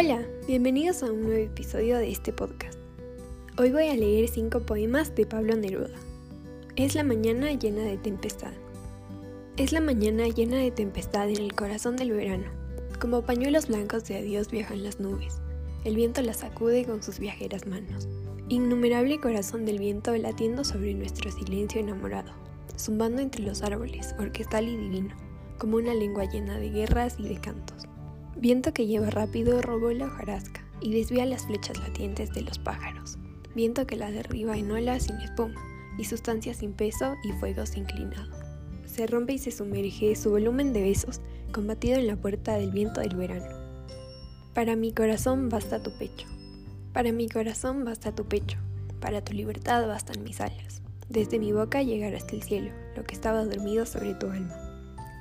Hola, bienvenidos a un nuevo episodio de este podcast. Hoy voy a leer cinco poemas de Pablo Neruda. Es la mañana llena de tempestad. Es la mañana llena de tempestad en el corazón del verano. Como pañuelos blancos de adiós viajan las nubes. El viento las sacude con sus viajeras manos. Innumerable corazón del viento latiendo sobre nuestro silencio enamorado, zumbando entre los árboles, orquestal y divino, como una lengua llena de guerras y de cantos. Viento que lleva rápido robó la hojarasca y desvía las flechas latientes de los pájaros. Viento que la derriba en olas sin espuma y sustancia sin peso y fuegos inclinado. Se rompe y se sumerge su volumen de besos, combatido en la puerta del viento del verano. Para mi corazón basta tu pecho. Para mi corazón basta tu pecho. Para tu libertad bastan mis alas. Desde mi boca llegar hasta el cielo, lo que estaba dormido sobre tu alma.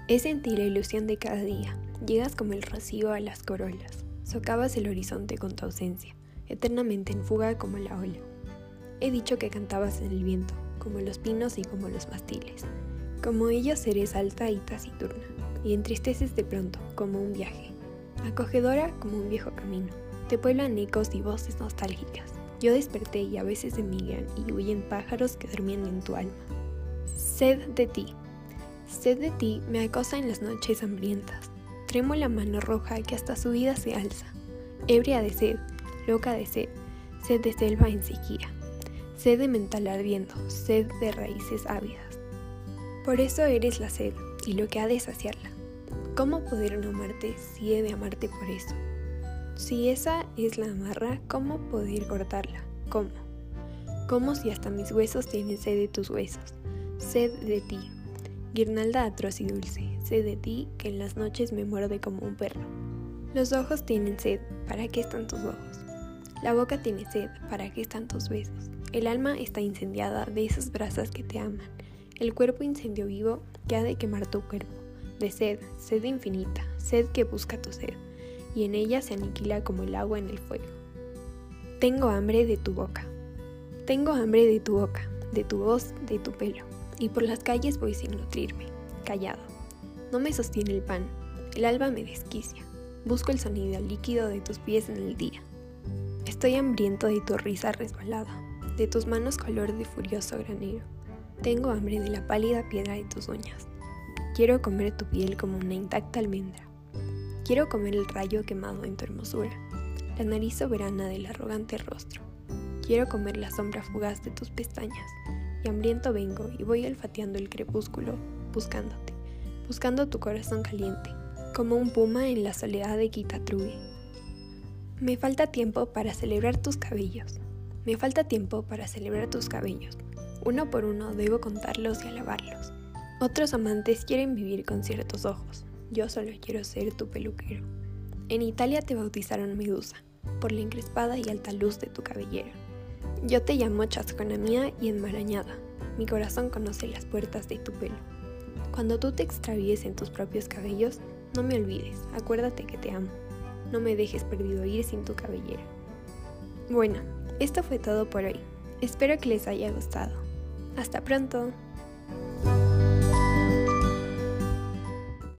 Es en la ilusión de cada día, Llegas como el rocío a las corolas, socavas el horizonte con tu ausencia, eternamente en fuga como la ola. He dicho que cantabas en el viento, como los pinos y como los mastiles. Como ellos eres alta y taciturna, y entristeces de pronto, como un viaje. Acogedora como un viejo camino, te pueblan ecos y voces nostálgicas. Yo desperté y a veces emigran y huyen pájaros que dormían en tu alma. Sed de ti. Sed de ti me acosa en las noches hambrientas, Tremo la mano roja que hasta su vida se alza, ebria de sed, loca de sed, sed de selva en sequía, sed de mental ardiendo, sed de raíces ávidas. Por eso eres la sed y lo que ha de saciarla. ¿Cómo poder no amarte si he de amarte por eso? Si esa es la amarra, ¿cómo poder cortarla? ¿Cómo? ¿Cómo si hasta mis huesos tienen sed de tus huesos? Sed de ti, guirnalda atroz y dulce, sed de ti que en las noches me muerde como un perro. Los ojos tienen sed, ¿para qué están tus ojos? La boca tiene sed, ¿para qué están tus besos? El alma está incendiada de esas brasas que te aman. El cuerpo incendio vivo que ha de quemar tu cuerpo. De sed, sed infinita, sed que busca tu sed, y en ella se aniquila como el agua en el fuego. Tengo hambre de tu boca. Tengo hambre de tu boca, de tu voz, de tu pelo y por las calles voy sin nutrirme, callado. No me sostiene el pan, el alba me desquicia, busco el sonido líquido de tus pies en el día. Estoy hambriento de tu risa resbalada, de tus manos color de furioso granero. Tengo hambre de la pálida piedra de tus uñas. Quiero comer tu piel como una intacta almendra. Quiero comer el rayo quemado en tu hermosura, la nariz soberana del arrogante rostro. Quiero comer la sombra fugaz de tus pestañas, y hambriento vengo y voy olfateando el crepúsculo, buscándote, buscando tu corazón caliente, como un puma en la soledad de Quitatrubi. Me falta tiempo para celebrar tus cabellos, me falta tiempo para celebrar tus cabellos. Uno por uno debo contarlos y alabarlos. Otros amantes quieren vivir con ciertos ojos, yo solo quiero ser tu peluquero. En Italia te bautizaron Medusa, por la encrespada y alta luz de tu cabellera. Yo te llamo chascona mía y enmarañada. Mi corazón conoce las puertas de tu pelo. Cuando tú te extravíes en tus propios cabellos, no me olvides, acuérdate que te amo. No me dejes perdido ir sin tu cabellera. Bueno, esto fue todo por hoy. Espero que les haya gustado. Hasta pronto.